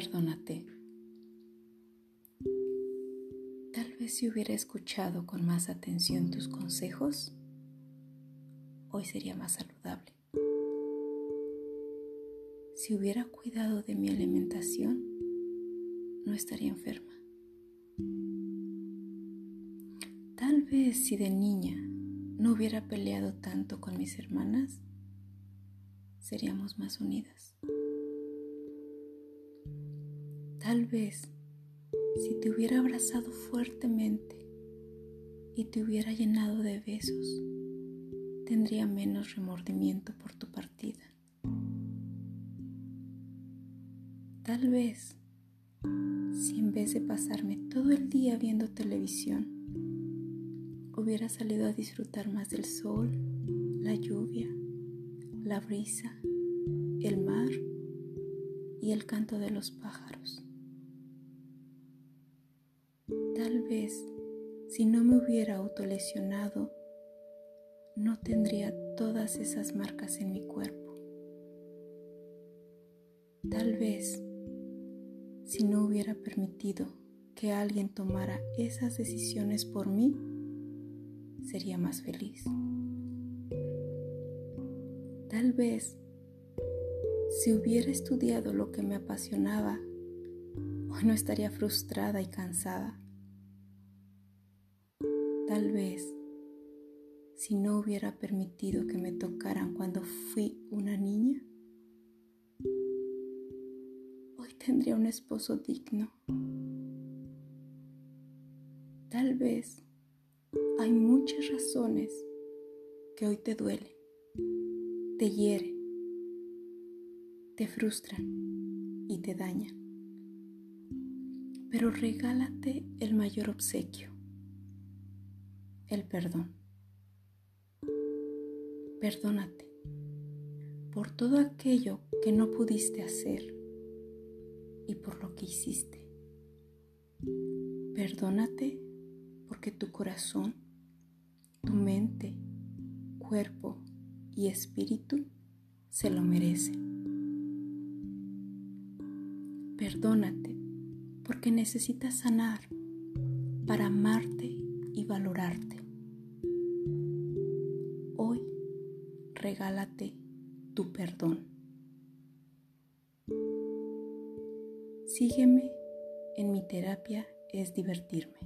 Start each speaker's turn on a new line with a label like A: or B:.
A: Perdónate. Tal vez si hubiera escuchado con más atención tus consejos, hoy sería más saludable. Si hubiera cuidado de mi alimentación, no estaría enferma. Tal vez si de niña no hubiera peleado tanto con mis hermanas, seríamos más unidas. Tal vez si te hubiera abrazado fuertemente y te hubiera llenado de besos, tendría menos remordimiento por tu partida. Tal vez si en vez de pasarme todo el día viendo televisión, hubiera salido a disfrutar más del sol, la lluvia, la brisa, el mar y el canto de los pájaros. Tal vez si no me hubiera autolesionado, no tendría todas esas marcas en mi cuerpo. Tal vez si no hubiera permitido que alguien tomara esas decisiones por mí, sería más feliz. Tal vez si hubiera estudiado lo que me apasionaba, hoy no estaría frustrada y cansada. Tal vez si no hubiera permitido que me tocaran cuando fui una niña, tendría un esposo digno. Tal vez hay muchas razones que hoy te duelen, te hieren, te frustran y te dañan. Pero regálate el mayor obsequio, el perdón. Perdónate por todo aquello que no pudiste hacer y por lo que hiciste. Perdónate porque tu corazón, tu mente, cuerpo y espíritu se lo merecen. Perdónate porque necesitas sanar para amarte y valorarte. Hoy regálate tu perdón. Sígueme en mi terapia es divertirme.